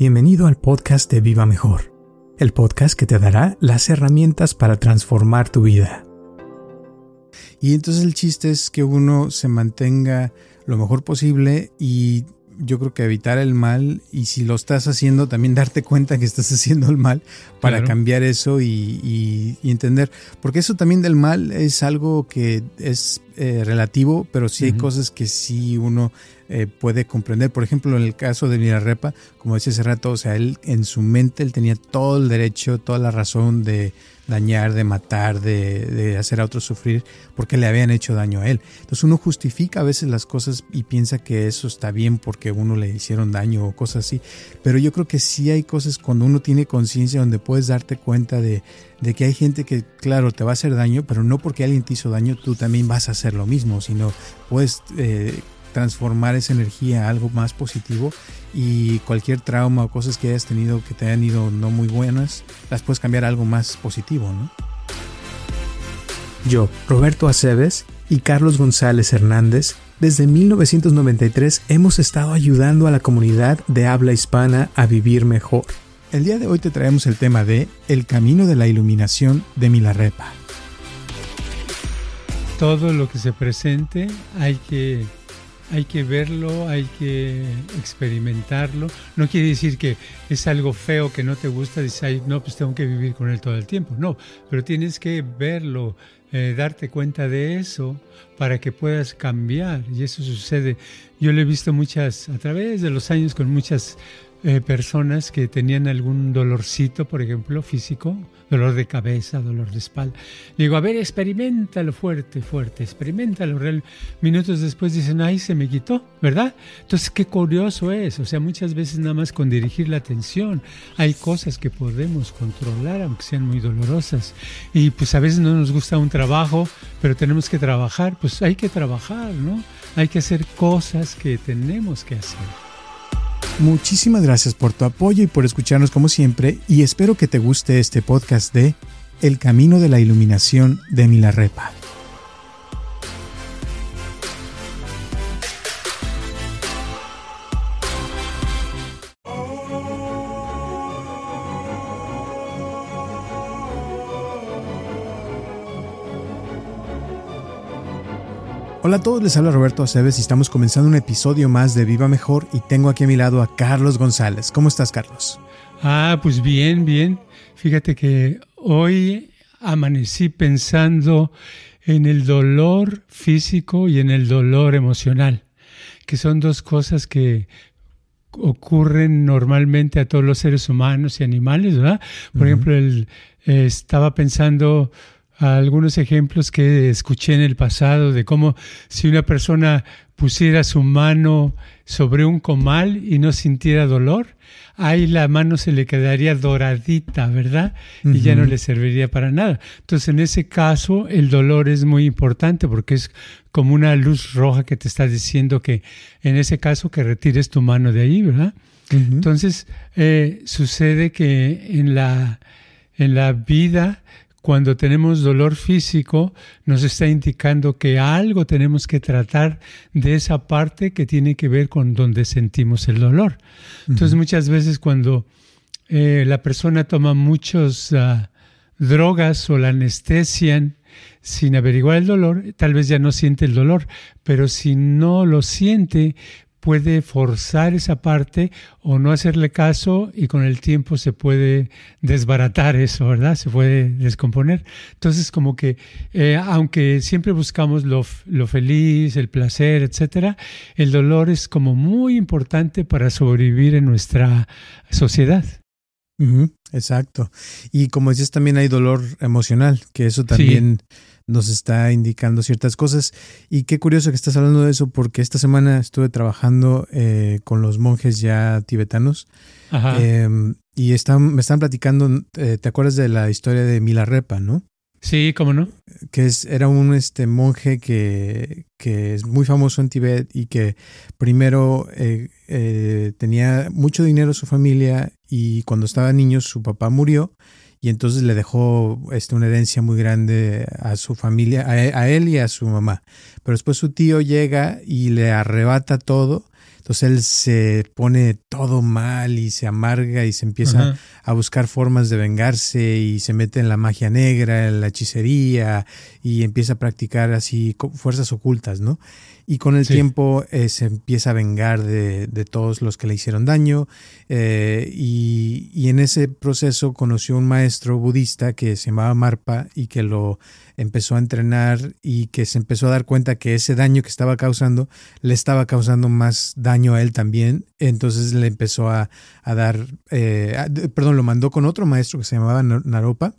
Bienvenido al podcast de Viva Mejor, el podcast que te dará las herramientas para transformar tu vida. Y entonces el chiste es que uno se mantenga lo mejor posible y yo creo que evitar el mal y si lo estás haciendo también darte cuenta que estás haciendo el mal para Claro. cambiar eso y, y- y entender. Porque eso también del mal es algo que es eh, relativo, pero sí hay cosas que sí uno eh, puede comprender. Por ejemplo, en el caso de Mirarepa, como decía hace rato, o sea, él en su mente él tenía todo el derecho, toda la razón de dañar, de matar, de, de hacer a otros sufrir, porque le habían hecho daño a él. Entonces uno justifica a veces las cosas y piensa que eso está bien porque uno le hicieron daño o cosas así. Pero yo creo que sí hay cosas cuando uno tiene conciencia donde puedes darte cuenta de, de que hay gente que, claro, te va a hacer daño, pero no porque alguien te hizo daño, tú también vas a hacer lo mismo, sino puedes eh, transformar esa energía a algo más positivo y cualquier trauma o cosas que hayas tenido que te hayan ido no muy buenas, las puedes cambiar a algo más positivo, ¿no? Yo, Roberto Aceves y Carlos González Hernández, desde 1993 hemos estado ayudando a la comunidad de habla hispana a vivir mejor. El día de hoy te traemos el tema de El camino de la iluminación de Milarepa. Todo lo que se presente hay que, hay que verlo, hay que experimentarlo. No quiere decir que es algo feo que no te gusta, dices, "Ay, no, pues tengo que vivir con él todo el tiempo. No, pero tienes que verlo, eh, darte cuenta de eso para que puedas cambiar. Y eso sucede. Yo lo he visto muchas, a través de los años, con muchas eh, personas que tenían algún dolorcito, por ejemplo, físico, dolor de cabeza, dolor de espalda. Digo, a ver, experimentalo fuerte, fuerte, experimentalo. Real. Minutos después dicen, ay, se me quitó, ¿verdad? Entonces, qué curioso es. O sea, muchas veces nada más con dirigir la atención hay cosas que podemos controlar, aunque sean muy dolorosas. Y pues a veces no nos gusta un trabajo, pero tenemos que trabajar. Pues hay que trabajar, ¿no? Hay que hacer cosas que tenemos que hacer. Muchísimas gracias por tu apoyo y por escucharnos como siempre y espero que te guste este podcast de El camino de la iluminación de Milarepa. Hola a todos, les habla Roberto Aceves y estamos comenzando un episodio más de Viva Mejor y tengo aquí a mi lado a Carlos González. ¿Cómo estás, Carlos? Ah, pues bien, bien. Fíjate que hoy amanecí pensando en el dolor físico y en el dolor emocional, que son dos cosas que ocurren normalmente a todos los seres humanos y animales, ¿verdad? Por ejemplo, el, eh, estaba pensando algunos ejemplos que escuché en el pasado de cómo si una persona pusiera su mano sobre un comal y no sintiera dolor, ahí la mano se le quedaría doradita, ¿verdad? Y ya no le serviría para nada. Entonces, en ese caso, el dolor es muy importante porque es como una luz roja que te está diciendo que en ese caso que retires tu mano de ahí, ¿verdad? Entonces, eh, sucede que en la, en la vida, cuando tenemos dolor físico, nos está indicando que algo tenemos que tratar de esa parte que tiene que ver con donde sentimos el dolor. Entonces, muchas veces cuando eh, la persona toma muchas drogas o la anestesian sin averiguar el dolor, tal vez ya no siente el dolor, pero si no lo siente, puede forzar esa parte o no hacerle caso y con el tiempo se puede desbaratar eso, ¿verdad? Se puede descomponer. Entonces, como que, eh, aunque siempre buscamos lo, lo, feliz, el placer, etcétera, el dolor es como muy importante para sobrevivir en nuestra sociedad. Exacto. Y como dices, también hay dolor emocional, que eso también nos está indicando ciertas cosas. Y qué curioso que estás hablando de eso, porque esta semana estuve trabajando eh, con los monjes ya tibetanos. Em, y están, me están platicando, eh, ¿te acuerdas de la historia de Milarepa, no? Sí, cómo no. Que es, era un este, monje que, que es muy famoso en Tibet y que primero eh, eh, tenía mucho dinero su familia y cuando estaba niño su papá murió y entonces le dejó este, una herencia muy grande a su familia, a, a él y a su mamá. Pero después su tío llega y le arrebata todo entonces él se pone todo mal y se amarga y se empieza a buscar formas de vengarse y se mete en la magia negra, en la hechicería y empieza a practicar así fuerzas ocultas, ¿no? Y con el tiempo eh, se empieza a vengar de, todos los que le hicieron daño eh, y, y, en ese proceso conoció un maestro budista que se llamaba Marpa y que lo empezó a entrenar y que se empezó a dar cuenta que ese daño que estaba causando le estaba causando más daño a él también. Entonces le empezó a, dar, eh, perdón, lo mandó con otro maestro que se llamaba Naropa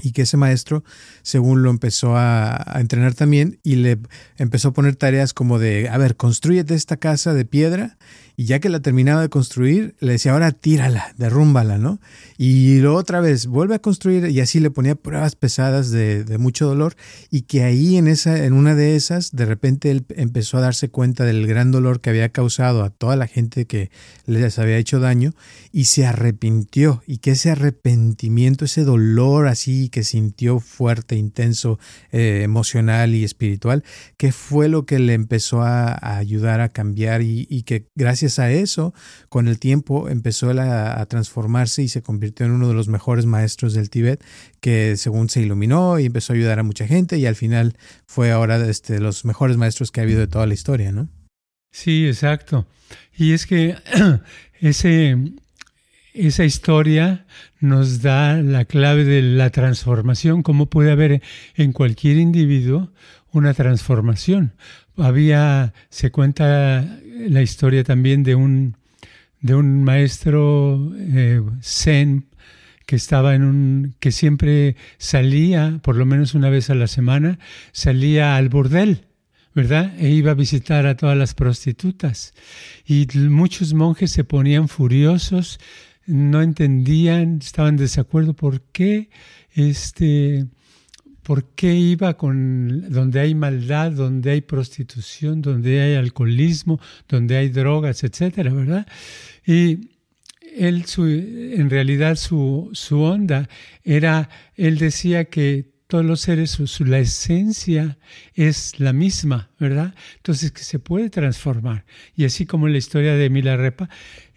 y que ese maestro, según lo empezó a, entrenar también y le empezó a poner tareas como de, a ver, construyete esta casa de piedra y ya que la terminaba de construir, le decía, ahora tírala, derrúmbala, ¿no? Y luego otra vez, vuelve a construir y así le ponía pruebas pesadas de, de, mucho dolor y que ahí en, esa, en una de esas, de repente él empezó a darse cuenta del gran dolor que había causado a toda la gente que les había hecho daño y se arrepintió y que ese arrepentimiento, ese dolor así que sintió fuerte, intenso, eh, emocional y espiritual, que fue lo que le empezó a, ayudar a cambiar y, que gracias a eso, con el tiempo empezó a, a, transformarse y se convirtió en uno de los mejores maestros del Tíbet, que según se iluminó y empezó a ayudar a mucha gente y al final fue ahora este, los mejores maestros que ha habido de toda la historia, ¿no? Sí, exacto. Y es que ese, esa historia nos da la clave de la transformación, cómo puede haber en cualquier individuo una transformación. Había, se cuenta la historia también de un, de un maestro eh, zen que estaba en un que siempre salía por lo menos una vez a la semana salía al bordel verdad e iba a visitar a todas las prostitutas. Y muchos monjes se ponían furiosos no entendían estaban en desacuerdo por qué este ¿Por qué iba con donde hay maldad, donde hay prostitución, donde hay alcoholismo, donde hay drogas, etcétera, verdad? Y él, su, en realidad, su, su onda era, él decía que todos los seres, su, la esencia es la misma, ¿verdad? Entonces que se puede transformar. Y así como en la historia de Milarepa,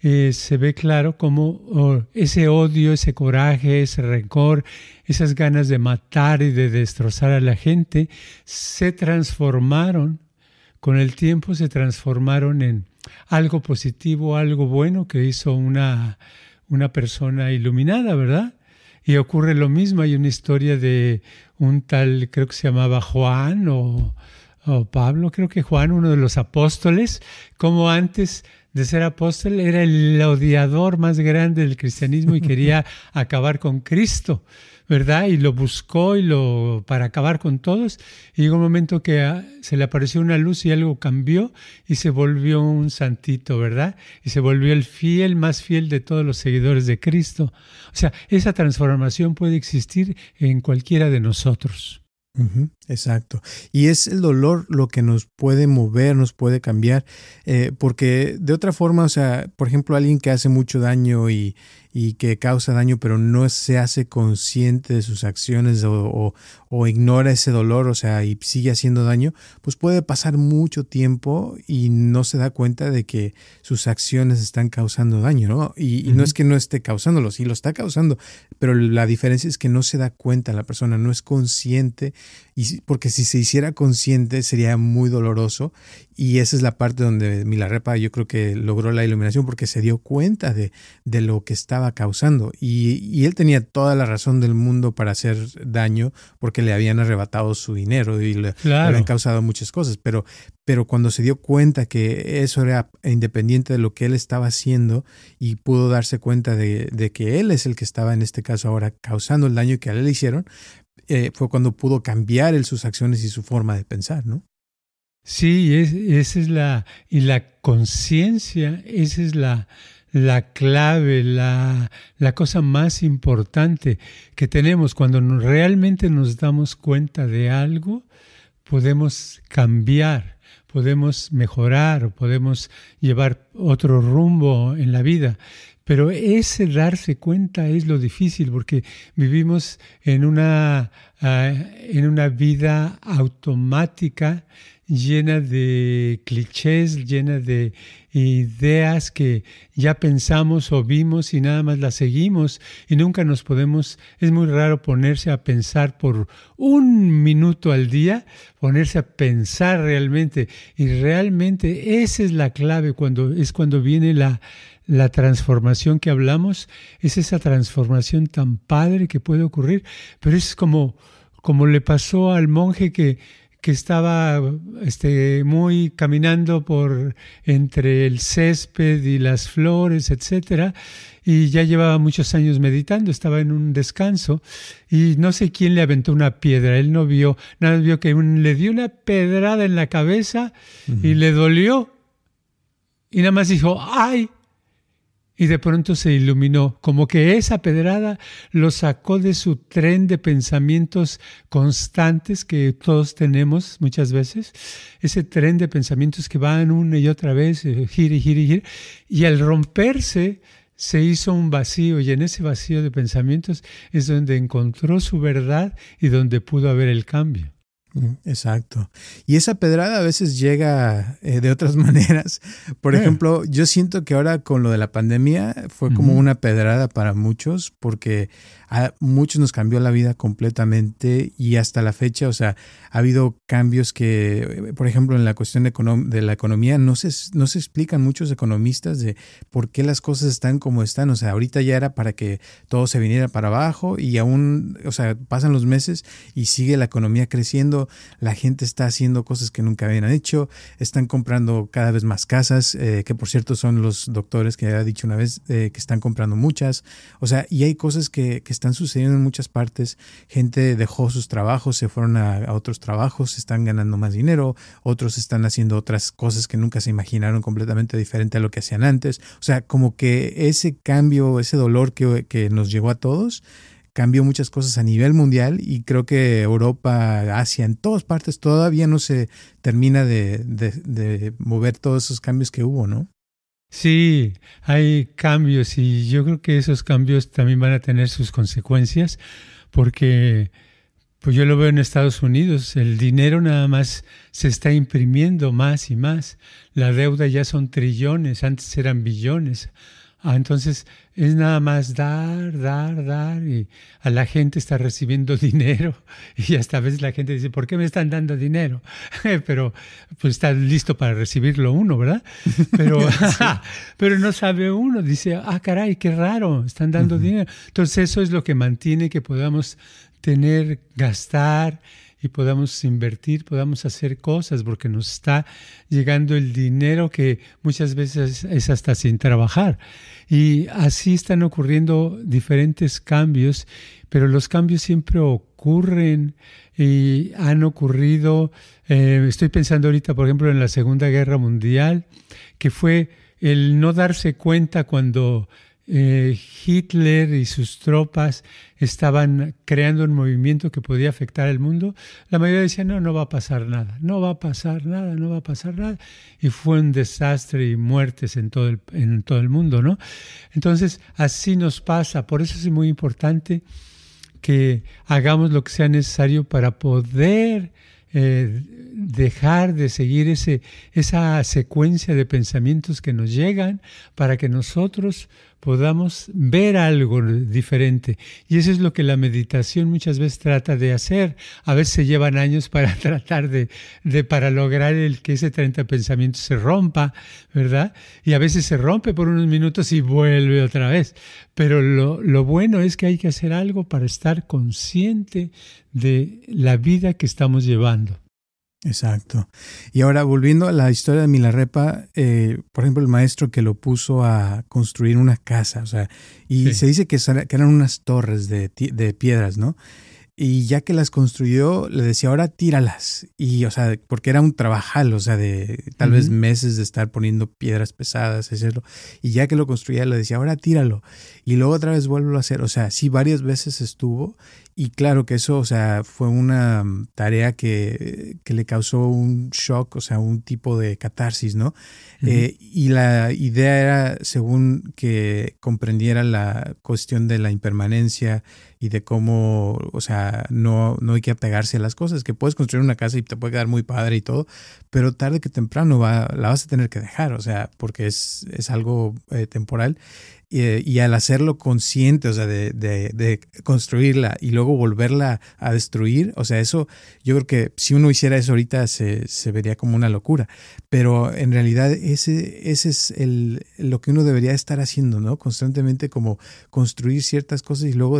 eh, se ve claro cómo oh, ese odio, ese coraje, ese rencor, esas ganas de matar y de destrozar a la gente, se transformaron, con el tiempo se transformaron en algo positivo, algo bueno que hizo una, una persona iluminada, ¿verdad? Y ocurre lo mismo, hay una historia de un tal, creo que se llamaba Juan o, Pablo, creo que Juan, uno de los apóstoles, como antes de ser apóstol era el odiador más grande del cristianismo y quería acabar con Cristo. ¿verdad? Y lo buscó y lo para acabar con todos. Y llegó un momento que ah, se le apareció una luz y algo cambió y se volvió un santito, ¿verdad? Y se volvió el fiel, más fiel de todos los seguidores de Cristo. O sea, esa transformación puede existir en cualquiera de nosotros. Exacto. Y es el dolor lo que nos puede mover, nos puede cambiar, eh, porque de otra forma, o sea, por ejemplo, alguien que hace mucho daño y, y que causa daño, pero no se hace consciente de sus acciones o, o, ignora ese dolor, o sea, y sigue haciendo daño, pues puede pasar mucho tiempo y no se da cuenta de que sus acciones están causando daño, ¿no? Y, no es que no esté causándolo, sí lo está causando, pero la diferencia es que no se da cuenta la persona, no es consciente, y porque si se hiciera consciente sería muy doloroso y esa es la parte donde Milarepa yo creo que logró la iluminación porque se dio cuenta de, de lo que estaba causando. Y, y, él tenía toda la razón del mundo para hacer daño porque le habían arrebatado su dinero y le, le habían causado muchas cosas. Pero, pero cuando se dio cuenta que eso era independiente de lo que él estaba haciendo y pudo darse cuenta de, de que él es el que estaba en este caso ahora causando el daño que a él le hicieron, eh, fue cuando pudo cambiar él sus acciones y su forma de pensar, ¿no? Sí, es, esa es la, y la conciencia, esa es la, la clave, la, la, cosa más importante que tenemos. Cuando realmente nos damos cuenta de algo, podemos cambiar, podemos mejorar, podemos llevar otro rumbo en la vida. Pero ese darse cuenta es lo difícil porque vivimos en una, uh, en una vida automática llena de clichés, llena de ideas que ya pensamos o vimos y nada más las seguimos y nunca nos podemos, es muy raro ponerse a pensar por un minuto al día, ponerse a pensar realmente y realmente esa es la clave cuando es cuando viene la la transformación que hablamos, es esa transformación tan padre que puede ocurrir, pero es como, como le pasó al monje que, que estaba este, muy caminando por entre el césped y las flores, etcétera, y ya llevaba muchos años meditando, estaba en un descanso y no sé quién le aventó una piedra, él no vio, nada vio que le dio una pedrada en la cabeza y le dolió y nada más dijo, ay, y de pronto se iluminó, como que esa pedrada lo sacó de su tren de pensamientos constantes que todos tenemos muchas veces, ese tren de pensamientos que van una y otra vez, eh, gira y gira y gira, y al romperse se hizo un vacío y en ese vacío de pensamientos es donde encontró su verdad y donde pudo haber el cambio. Exacto. Y esa pedrada a veces llega eh, de otras maneras. Por ejemplo, yo siento que ahora con lo de la pandemia fue como una pedrada para muchos porque a muchos nos cambió la vida completamente y hasta la fecha, o sea, ha habido cambios que, por ejemplo, en la cuestión de, la economía, no se, no se explican muchos economistas de por qué las cosas están como están. O sea, ahorita ya era para que todo se viniera para abajo y aún, o sea, pasan los meses y sigue la economía creciendo, la gente está haciendo cosas que nunca habían hecho, están comprando cada vez más casas, eh, que por cierto son los doctores que había dicho una vez eh, que están comprando muchas. O sea, y hay cosas que, que están sucediendo en muchas partes. Gente dejó sus trabajos, se fueron a, otros trabajos, están ganando más dinero, otros están haciendo otras cosas que nunca se imaginaron completamente diferente a lo que hacían antes. O sea, como que ese cambio, ese dolor que, nos llegó a todos, cambió muchas cosas a nivel mundial y creo que Europa, Asia, en todas partes todavía no se termina de, de mover todos esos cambios que hubo, ¿no? Sí, hay cambios y yo creo que esos cambios también van a tener sus consecuencias porque pues yo lo veo en Estados Unidos, el dinero nada más se está imprimiendo más y más, la deuda ya son trillones, antes eran billones. Ah, entonces es nada más dar, dar, dar y a la gente está recibiendo dinero y hasta a veces la gente dice, ¿por qué me están dando dinero? pero pues está listo para recibirlo uno, ¿verdad? Pero, pero no sabe uno, dice, ah, caray, qué raro, están dando dinero. Entonces eso es lo que mantiene que podamos tener, gastar y podamos invertir, podamos hacer cosas, porque nos está llegando el dinero que muchas veces es hasta sin trabajar. Y así están ocurriendo diferentes cambios, pero los cambios siempre ocurren y han ocurrido, eh, estoy pensando ahorita, por ejemplo, en la Segunda Guerra Mundial, que fue el no darse cuenta cuando eh, Hitler y sus tropas estaban creando un movimiento que podía afectar al mundo, la mayoría decía, no, no va a pasar nada, no va a pasar nada, no va a pasar nada. Y fue un desastre y muertes en todo el, en todo el mundo, ¿no? Entonces, así nos pasa. Por eso es muy importante que hagamos lo que sea necesario para poder eh, dejar de seguir ese, esa secuencia de pensamientos que nos llegan para que nosotros podamos ver algo diferente. Y eso es lo que la meditación muchas veces trata de hacer. A veces se llevan años para tratar de, de para lograr el que ese 30 pensamientos se rompa, ¿verdad? Y a veces se rompe por unos minutos y vuelve otra vez. Pero lo, lo bueno es que hay que hacer algo para estar consciente de la vida que estamos llevando. Exacto. Y ahora volviendo a la historia de Milarepa, eh, por ejemplo, el maestro que lo puso a construir una casa, o sea, y se dice que, eran unas torres de, de piedras, ¿no? Y ya que las construyó, le decía, ahora tíralas. Y, o sea, porque era un trabajal, o sea, de tal vez meses de estar poniendo piedras pesadas, hacerlo. Y ya que lo construía, le decía, ahora tíralo. Y luego otra vez vuelvo a hacer. O sea, sí, varias veces estuvo. Y claro que eso, o sea, fue una tarea que, que le causó un shock, o sea, un tipo de catarsis, ¿no? Eh, y la idea era, según que comprendiera la cuestión de la impermanencia y de cómo, o sea, no, no hay que apegarse a las cosas, que puedes construir una casa y te puede quedar muy padre y todo, pero tarde que temprano va, la vas a tener que dejar, o sea, porque es, es algo eh, temporal. Eh, y, al hacerlo consciente, o sea, de, de, construirla y luego volverla a destruir, o sea, eso, yo creo que si uno hiciera eso ahorita se, se vería como una locura, pero en realidad ese, ese es el, lo que uno debería estar haciendo, ¿no? Constantemente como construir ciertas cosas y luego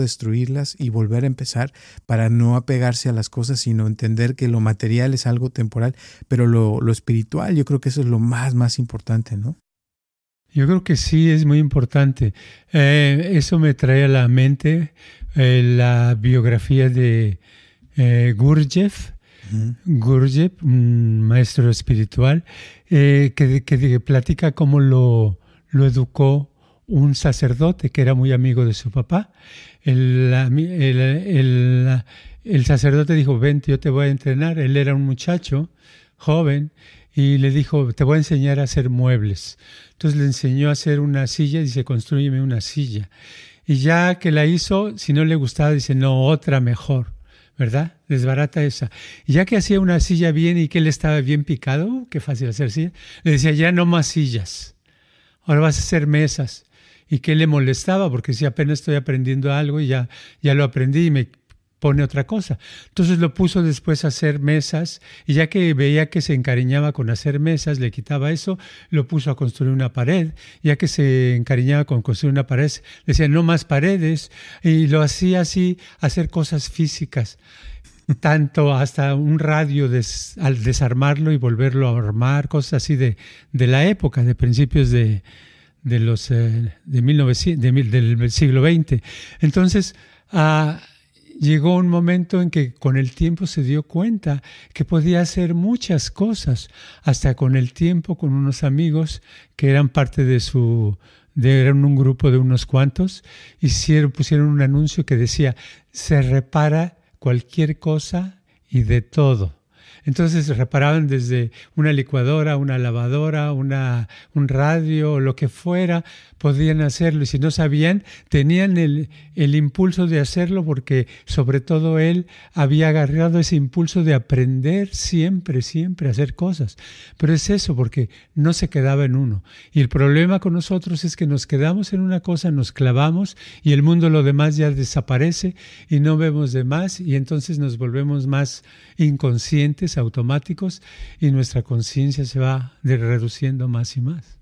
y volver a empezar para no apegarse a las cosas, sino entender que lo material es algo temporal, pero lo, lo espiritual, yo creo que eso es lo más, más importante, ¿no? Yo creo que sí es muy importante. Eh, eso me trae a la mente eh, la biografía de eh, Gurdjieff, Gurdjieff, un maestro espiritual, que, que, platica cómo lo, lo, educó un sacerdote que era muy amigo de su papá. El, sacerdote dijo, ven, yo te voy a entrenar. Él era un muchacho joven y le dijo, te voy a enseñar a hacer muebles. Entonces le enseñó a hacer una silla y dice, construyeme una silla. Y ya que la hizo, si no le gustaba, dice, no, otra mejor, ¿verdad? Desbarata esa. Ya que hacía una silla bien y que él estaba bien picado, qué fácil hacer silla, le decía, ya no más sillas, ahora vas a hacer mesas. Y que le molestaba, porque si apenas estoy aprendiendo algo y ya, ya lo aprendí y me pone otra cosa. Entonces lo puso después a hacer mesas y ya que veía que se encariñaba con hacer mesas, le quitaba eso, lo puso a construir una pared. Ya que se encariñaba con construir una pared, decía no más paredes y lo hacía así, hacer cosas físicas. Tanto hasta un radio al desarmarlo y volverlo a armar, cosas así de, de la época, de principios de, de los eh, de 1900, del siglo XX. Entonces, a llegó un momento en que con el tiempo se dio cuenta que podía hacer muchas cosas, hasta con el tiempo con unos amigos que eran parte de su, de, eran un grupo de unos cuantos, hicieron, pusieron un anuncio que decía, se repara cualquier cosa y de todo. Entonces reparaban desde una licuadora, una lavadora, una, un radio, lo que fuera, podían hacerlo. Y si no sabían, tenían el, el impulso de hacerlo porque sobre todo él había agarrado ese impulso de aprender siempre, siempre a hacer cosas. Pero es eso, porque no se quedaba en uno. Y el problema con nosotros es que nos quedamos en una cosa, nos clavamos y el mundo lo demás ya desaparece y no vemos de más y entonces nos volvemos más inconscientes, automáticos y nuestra conciencia se va reduciendo más y más.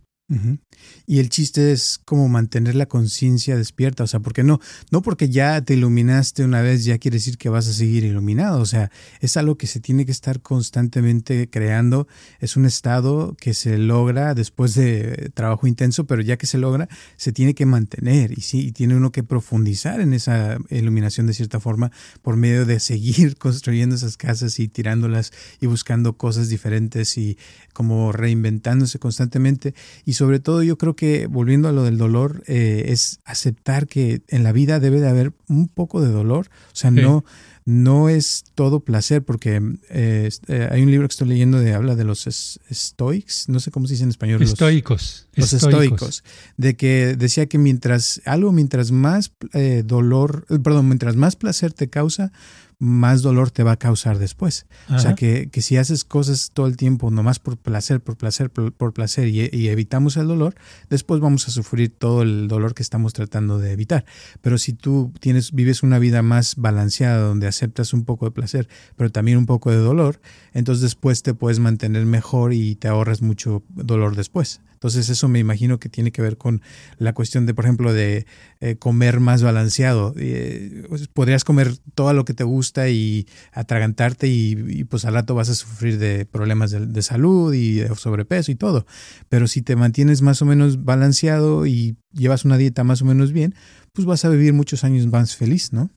Y el chiste es como mantener la conciencia despierta, o sea, porque no, no porque ya te iluminaste una vez ya quiere decir que vas a seguir iluminado, o sea, es algo que se tiene que estar constantemente creando, es un estado que se logra después de trabajo intenso, pero ya que se logra, se tiene que mantener y sí, y tiene uno que profundizar en esa iluminación de cierta forma por medio de seguir construyendo esas casas y tirándolas y buscando cosas diferentes y como reinventándose constantemente. Y sobre todo yo creo que volviendo a lo del dolor eh, es aceptar que en la vida debe de haber un poco de dolor, o sea, no no es todo placer, porque eh, eh, hay un libro que estoy leyendo de habla de los estoics, no sé cómo se dice en español. Estoicos. Los, estoicos. De que decía que mientras algo, mientras más eh, dolor, perdón, mientras más placer te causa, más dolor te va a causar después. O sea, que, que, si haces cosas todo el tiempo, nomás por placer, por placer, por, placer y, evitamos el dolor, después vamos a sufrir todo el dolor que estamos tratando de evitar. Pero si tú tienes, vives una vida más balanceada, donde aceptas un poco de placer, pero también un poco de dolor, entonces después te puedes mantener mejor y te ahorras mucho dolor después. Entonces eso me imagino que tiene que ver con la cuestión de, por ejemplo, de eh, comer más balanceado. Eh, pues, podrías comer todo lo que te gusta y atragantarte y, pues al rato vas a sufrir de problemas de, salud y de sobrepeso y todo. Pero si te mantienes más o menos balanceado y llevas una dieta más o menos bien, pues vas a vivir muchos años más feliz, ¿no?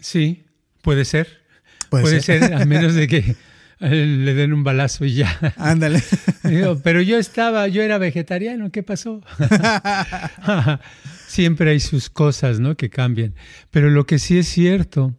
Sí, puede ser. Puede, ser. ser, a menos de que le den un balazo y ya. Ándale. Pero yo estaba, yo era vegetariano, ¿qué pasó? Siempre hay sus cosas, ¿no? Que cambian. Pero lo que sí es cierto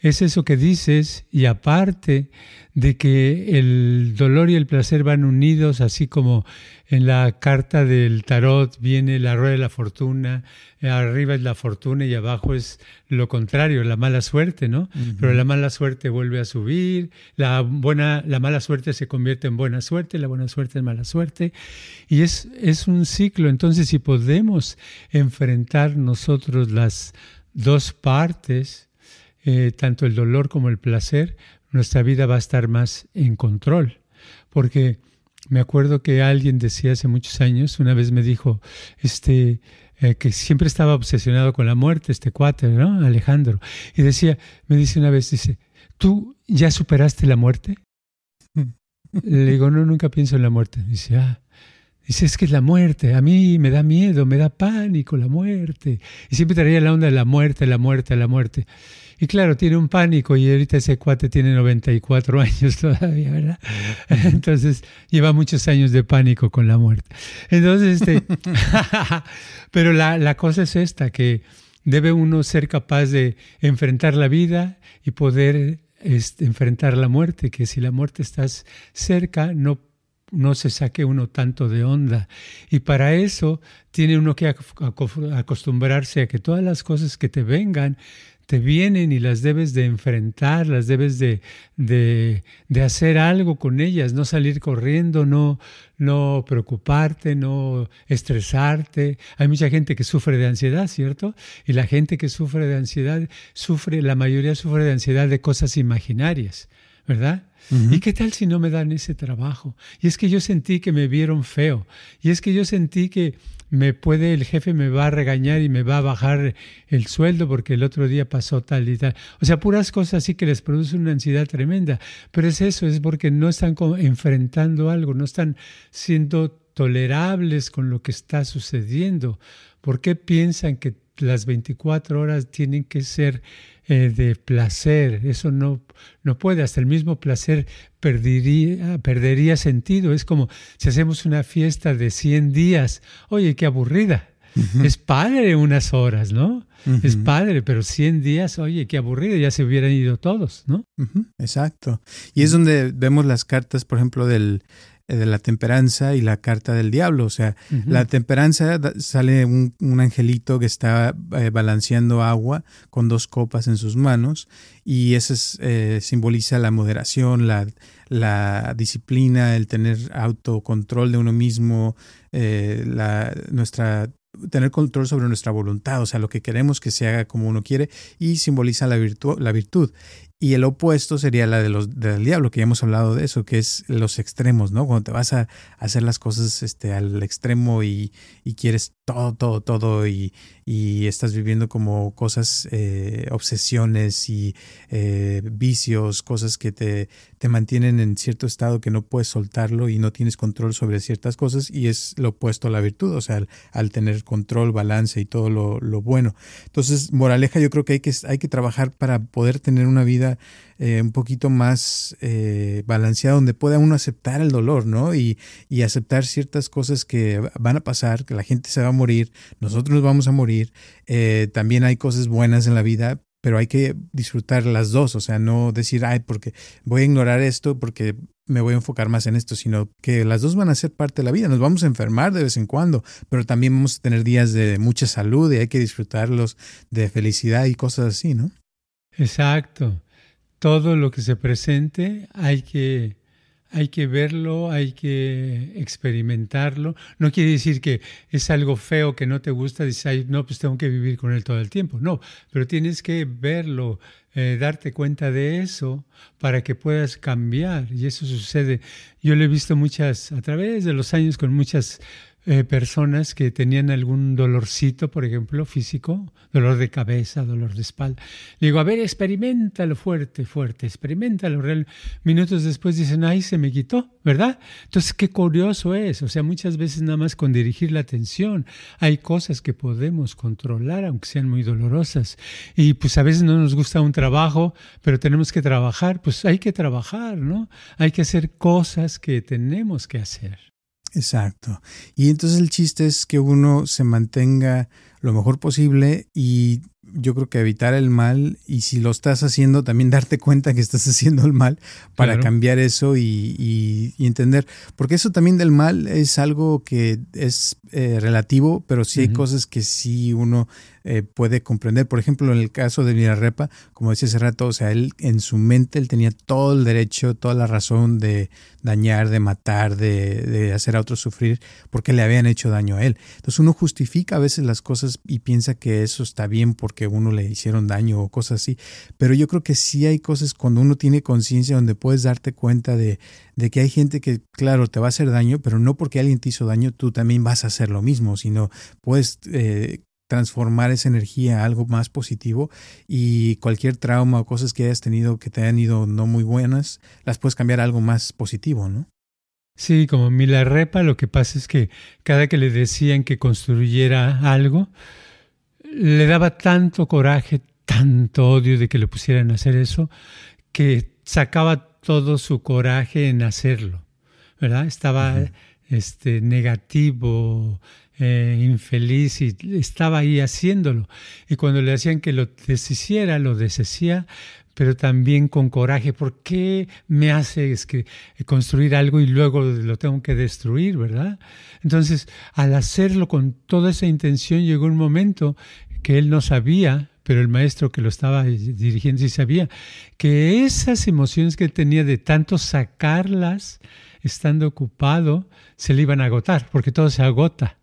es eso que dices y aparte de que el dolor y el placer van unidos, así como en la carta del tarot viene la rueda de la fortuna, arriba es la fortuna y abajo es lo contrario, la mala suerte, ¿no? Pero la mala suerte vuelve a subir, la buena, la mala suerte se convierte en buena suerte, la buena suerte en mala suerte y es es un ciclo. Entonces, si podemos enfrentar nosotros las dos partes, eh, tanto el dolor como el placer, nuestra vida va a estar más en control. Porque me acuerdo que alguien decía hace muchos años, una vez me dijo, este, eh, que siempre estaba obsesionado con la muerte, este cuate, ¿no? Alejandro. Y decía, me dice una vez, dice, ¿tú ya superaste la muerte? Le digo, no, nunca pienso en la muerte. Dice, ah, Dice, es que es la muerte, a mí me da miedo, me da pánico la muerte. Y siempre traía la onda de la muerte, la muerte, la muerte. Y claro, tiene un pánico y ahorita ese cuate tiene 94 años todavía, ¿verdad? Entonces lleva muchos años de pánico con la muerte. Entonces, este, pero la, la cosa es esta, que debe uno ser capaz de enfrentar la vida y poder este, enfrentar la muerte, que si la muerte estás cerca, no no se saque uno tanto de onda. Y para eso tiene uno que acostumbrarse a que todas las cosas que te vengan te vienen y las debes de enfrentar, las debes de, de, de, hacer algo con ellas, no salir corriendo, no, no preocuparte, no estresarte. Hay mucha gente que sufre de ansiedad, ¿cierto? Y la gente que sufre de ansiedad, sufre, la mayoría sufre de ansiedad de cosas imaginarias, ¿verdad? ¿Y qué tal si no me dan ese trabajo? Y es que yo sentí que me vieron feo. Y es que yo sentí que me puede, el jefe me va a regañar y me va a bajar el sueldo porque el otro día pasó tal y tal. O sea, puras cosas así que les produce una ansiedad tremenda. Pero es eso, es porque no están enfrentando algo, no están siendo tolerables con lo que está sucediendo. ¿Por qué piensan que las 24 horas tienen que ser eh, de placer. Eso no, no puede. Hasta el mismo placer perdería, perdería sentido. Es como si hacemos una fiesta de 100 días. Oye, qué aburrida. Es padre unas horas, ¿no? Es padre, pero 100 días, oye, qué aburrido, ya se hubieran ido todos, ¿no? Exacto. Y es donde vemos las cartas, por ejemplo, del, de la temperanza y la carta del diablo. O sea, la temperanza sale un, angelito que está eh, balanceando agua con dos copas en sus manos y eso eh, simboliza la moderación, la, la, disciplina, el tener autocontrol de uno mismo, la, nuestra tener control sobre nuestra voluntad, o sea, lo que queremos que se haga como uno quiere y simboliza la, virtud la virtud. Y el opuesto sería la de los, del diablo, que ya hemos hablado de eso, que es los extremos, ¿no? Cuando te vas a hacer las cosas este, al extremo y, y quieres todo, todo, todo y, y estás viviendo como cosas, eh, obsesiones y eh, vicios, cosas que te, te mantienen en cierto estado que no puedes soltarlo y no tienes control sobre ciertas cosas y es lo opuesto a la virtud, o sea, al, tener control, balance y todo lo, lo, bueno. Entonces, moraleja, yo creo que hay que, hay que trabajar para poder tener una vida eh, un poquito más eh, balanceada, donde pueda uno aceptar el dolor, ¿no? Y, y, aceptar ciertas cosas que van a pasar, que la gente se va a morir, nosotros nos vamos a morir, eh, también hay cosas buenas en la vida, pero hay que disfrutar las dos, o sea, no decir, ay, porque voy a ignorar esto porque me voy a enfocar más en esto, sino que las dos van a ser parte de la vida. Nos vamos a enfermar de vez en cuando, pero también vamos a tener días de mucha salud y hay que disfrutarlos de felicidad y cosas así, ¿no? Exacto. Todo lo que se presente hay que hay que verlo, hay que experimentarlo. No quiere decir que es algo feo que no te gusta, dices, no, pues tengo que vivir con él todo el tiempo. No, pero tienes que verlo, eh, darte cuenta de eso para que puedas cambiar. Y eso sucede. Yo lo he visto muchas, a través de los años, con muchas eh, personas que tenían algún dolorcito, por ejemplo, físico, dolor de cabeza, dolor de espalda. Le digo, a ver, experimentalo fuerte, fuerte, experimentalo. Real. Minutos después dicen, ay, se me quitó, ¿verdad? Entonces, qué curioso es. O sea, muchas veces nada más con dirigir la atención hay cosas que podemos controlar, aunque sean muy dolorosas. Y pues a veces no nos gusta un trabajo, pero tenemos que trabajar, pues hay que trabajar, ¿no? Hay que hacer cosas que tenemos que hacer. Exacto. Y entonces el chiste es que uno se mantenga lo mejor posible y yo creo que evitar el mal y si lo estás haciendo también darte cuenta que estás haciendo el mal para cambiar eso y, entender, porque eso también del mal es algo que es eh, relativo, pero sí hay cosas que sí uno eh, puede comprender. Por ejemplo, en el caso de Mirarepa, como decía hace rato, o sea, él en su mente él tenía todo el derecho, toda la razón de dañar, de matar, de, de hacer a otros sufrir, porque le habían hecho daño a él. Entonces uno justifica a veces las cosas y piensa que eso está bien porque uno le hicieron daño o cosas así. Pero yo creo que sí hay cosas cuando uno tiene conciencia donde puedes darte cuenta de, de que hay gente que, claro, te va a hacer daño, pero no porque alguien te hizo daño, tú también vas a hacer lo mismo, sino puedes eh, transformar esa energía a algo más positivo y cualquier trauma o cosas que hayas tenido que te hayan ido no muy buenas, las puedes cambiar a algo más positivo, ¿no? Sí, como Milarepa, lo que pasa es que cada que le decían que construyera algo, le daba tanto coraje, tanto odio de que le pusieran a hacer eso, que sacaba todo su coraje en hacerlo, ¿verdad? Estaba este, negativo, eh, infeliz y estaba ahí haciéndolo. Y cuando le hacían que lo deshiciera, lo deshacía, pero también con coraje. ¿Por qué me hace construir algo y luego lo tengo que destruir, verdad? Entonces, al hacerlo con toda esa intención, llegó un momento que él no sabía, pero el maestro que lo estaba dirigiendo sí sabía, que esas emociones que tenía de tanto sacarlas, estando ocupado, se le iban a agotar, porque todo se agota.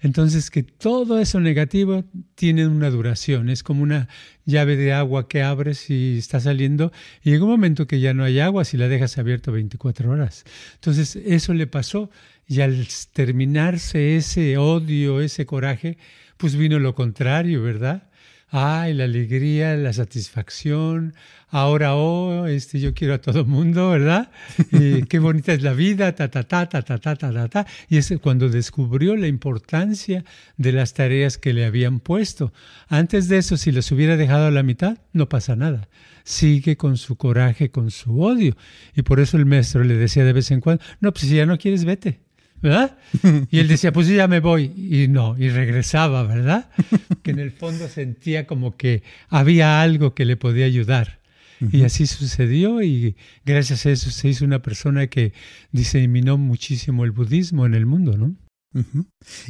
Entonces que todo eso negativo tiene una duración, es como una llave de agua que abres y está saliendo y llega un momento que ya no hay agua si la dejas abierto 24 horas. Entonces eso le pasó y al terminarse ese odio, ese coraje, pues vino lo contrario, ¿verdad? Ay, la alegría, la satisfacción, ahora, oh, este, yo quiero a todo mundo, ¿verdad? Y qué bonita es la vida, ta, ta, ta, ta, ta, ta, ta, ta, ta. Y es cuando descubrió la importancia de las tareas que le habían puesto. Antes de eso, si los hubiera dejado a la mitad, no pasa nada. Sigue con su coraje, con su odio. Y por eso el maestro le decía de vez en cuando, no, pues si ya no quieres, vete. ¿Verdad? Y él decía, pues ya me voy. Y no, y regresaba, ¿verdad? Que en el fondo sentía como que había algo que le podía ayudar. Y así sucedió y gracias a eso se hizo una persona que diseminó muchísimo el budismo en el mundo, ¿no?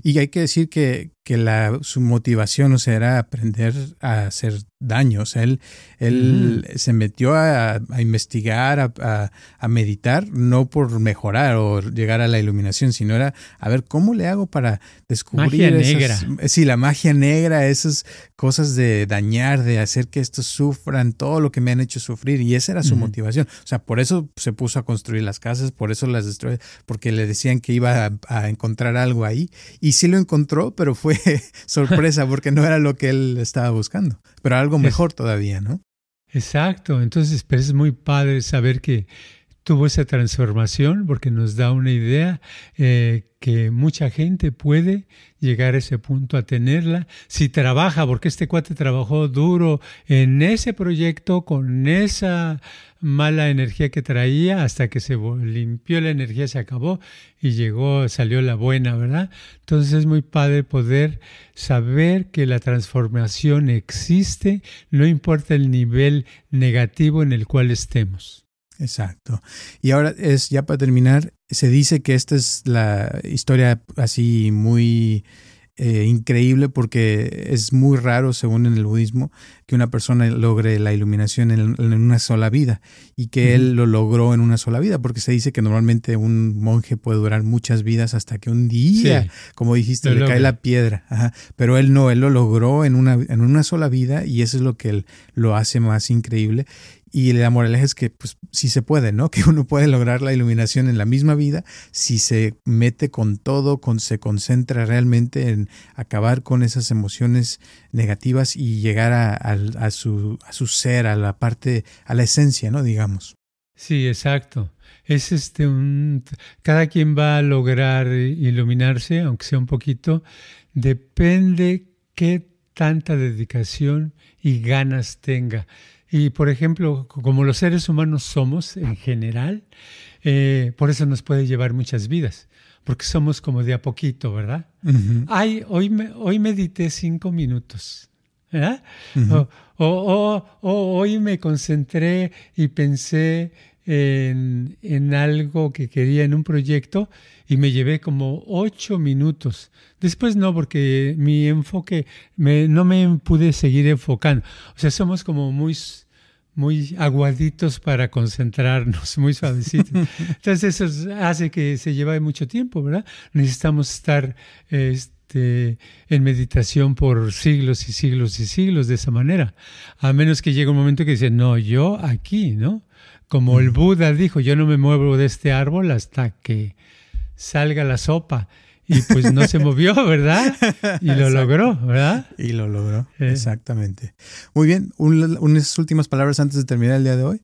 Y hay que decir que, que la, su motivación o sea, era aprender a hacer daño. O sea, él, él se metió a, investigar, a, a, meditar, no por mejorar o llegar a la iluminación, sino era a ver cómo le hago para descubrir. Magia negra. Sí, la magia negra, esas cosas de dañar, de hacer que estos sufran, todo lo que me han hecho sufrir. Y esa era su motivación. O sea, por eso se puso a construir las casas, por eso las destruyó, porque le decían que iba a encontrar algo ahí. Y sí lo encontró, pero fue sorpresa porque no era lo que él estaba buscando, pero algo mejor todavía, ¿no? Exacto, entonces pues, es muy padre saber que tuvo esa transformación porque nos da una idea eh, que mucha gente puede llegar a ese punto a tenerla si trabaja, porque este cuate trabajó duro en ese proyecto con esa mala energía que traía hasta que se limpió la energía, se acabó y llegó, salió la buena, ¿verdad? Entonces es muy padre poder saber que la transformación existe, no importa el nivel negativo en el cual estemos. Exacto. Y ahora es ya para terminar, se dice que esta es la historia así muy eh, increíble porque es muy raro, según en el budismo, que una persona logre la iluminación en, una sola vida y que él lo logró en una sola vida, porque se dice que normalmente un monje puede durar muchas vidas hasta que un día, como dijiste, le cae la piedra. Pero él no, él lo logró en una, en una sola vida y eso es lo que él, lo hace más increíble. Y la moraleja es que pues sí se puede, ¿no? Que uno puede lograr la iluminación en la misma vida si se mete con todo, con, se concentra realmente en acabar con esas emociones negativas y llegar a, su, a su ser, a la parte, a la esencia, ¿no? Digamos. Sí, exacto. Es este un cada quien va a lograr iluminarse, aunque sea un poquito, depende qué tanta dedicación y ganas tenga. Y por ejemplo, como los seres humanos somos en general, eh, por eso nos puede llevar muchas vidas, porque somos como de a poquito, ¿verdad? Ay, hoy, me, hoy medité cinco minutos. ¿verdad? o, hoy me concentré y pensé en, en, algo que quería en un proyecto y me llevé como ocho minutos. Después no, porque mi enfoque, me, no me pude seguir enfocando. O sea, somos como muy muy aguaditos para concentrarnos, muy suavecitos. Entonces eso hace que se lleve mucho tiempo, ¿verdad? Necesitamos estar este, en meditación por siglos y siglos y siglos de esa manera. A menos que llegue un momento que dice, no, yo aquí, ¿no? Como el Buda dijo, yo no me muevo de este árbol hasta que salga la sopa y pues no se movió, ¿verdad? Y lo logró, ¿verdad? Y lo logró, exactamente. Muy bien, unas últimas palabras antes de terminar el día de hoy.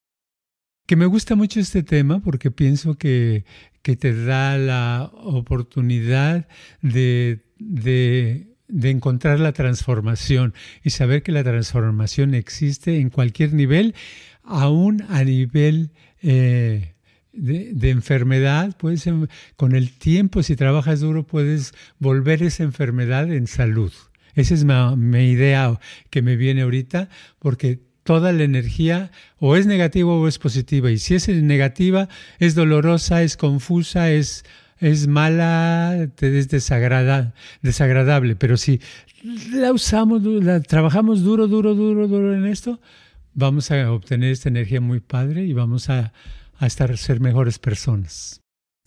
Que me gusta mucho este tema porque pienso que, que te da la oportunidad de, de, de, encontrar la transformación y saber que la transformación existe en cualquier nivel, aún a nivel... Eh, de, enfermedad, puedes, con el tiempo, si trabajas duro, puedes volver esa enfermedad en salud. Esa es mi, idea que me viene ahorita, porque toda la energía o es negativa o es positiva. Y si es negativa, es dolorosa, es confusa, es, es mala, es desagradable. Pero si la usamos, la trabajamos duro, duro, duro, duro en esto, vamos a obtener esta energía muy padre y vamos a, a estar ser mejores personas.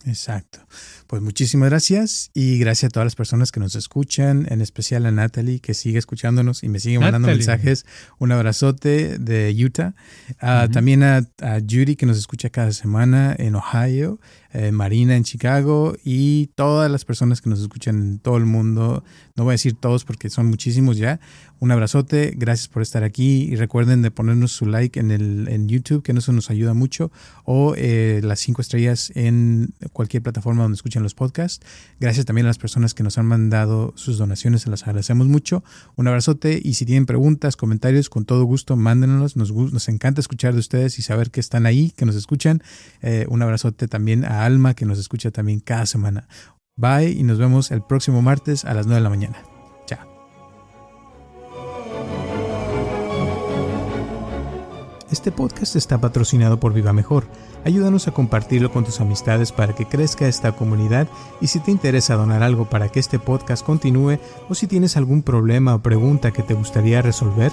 Exacto. Pues muchísimas gracias y gracias a todas las personas que nos escuchan, en especial a Natalie que sigue escuchándonos y me sigue mandando mensajes. Un abrazote de Utah. Ah, también a, a, Judy que nos escucha cada semana en Ohio. Eh, Marina en Chicago y todas las personas que nos escuchan en todo el mundo. No voy a decir todos porque son muchísimos ya. Un abrazote, gracias por estar aquí y recuerden de ponernos su like en, el, en YouTube, que eso nos ayuda mucho, o eh, las cinco estrellas en cualquier plataforma donde escuchen los podcasts. Gracias también a las personas que nos han mandado sus donaciones, se las agradecemos mucho. Un abrazote y si tienen preguntas, comentarios, con todo gusto, mándenlos. Nos, nos encanta escuchar de ustedes y saber que están ahí, que nos escuchan. Eh, un abrazote también a Alma, que nos escucha también cada semana. Bye y nos vemos el próximo martes a las 9 de la mañana. Chao. Este podcast está patrocinado por Viva Mejor. Ayúdanos a compartirlo con tus amistades para que crezca esta comunidad y si te interesa donar algo para que este podcast continúe o si tienes algún problema o pregunta que te gustaría resolver,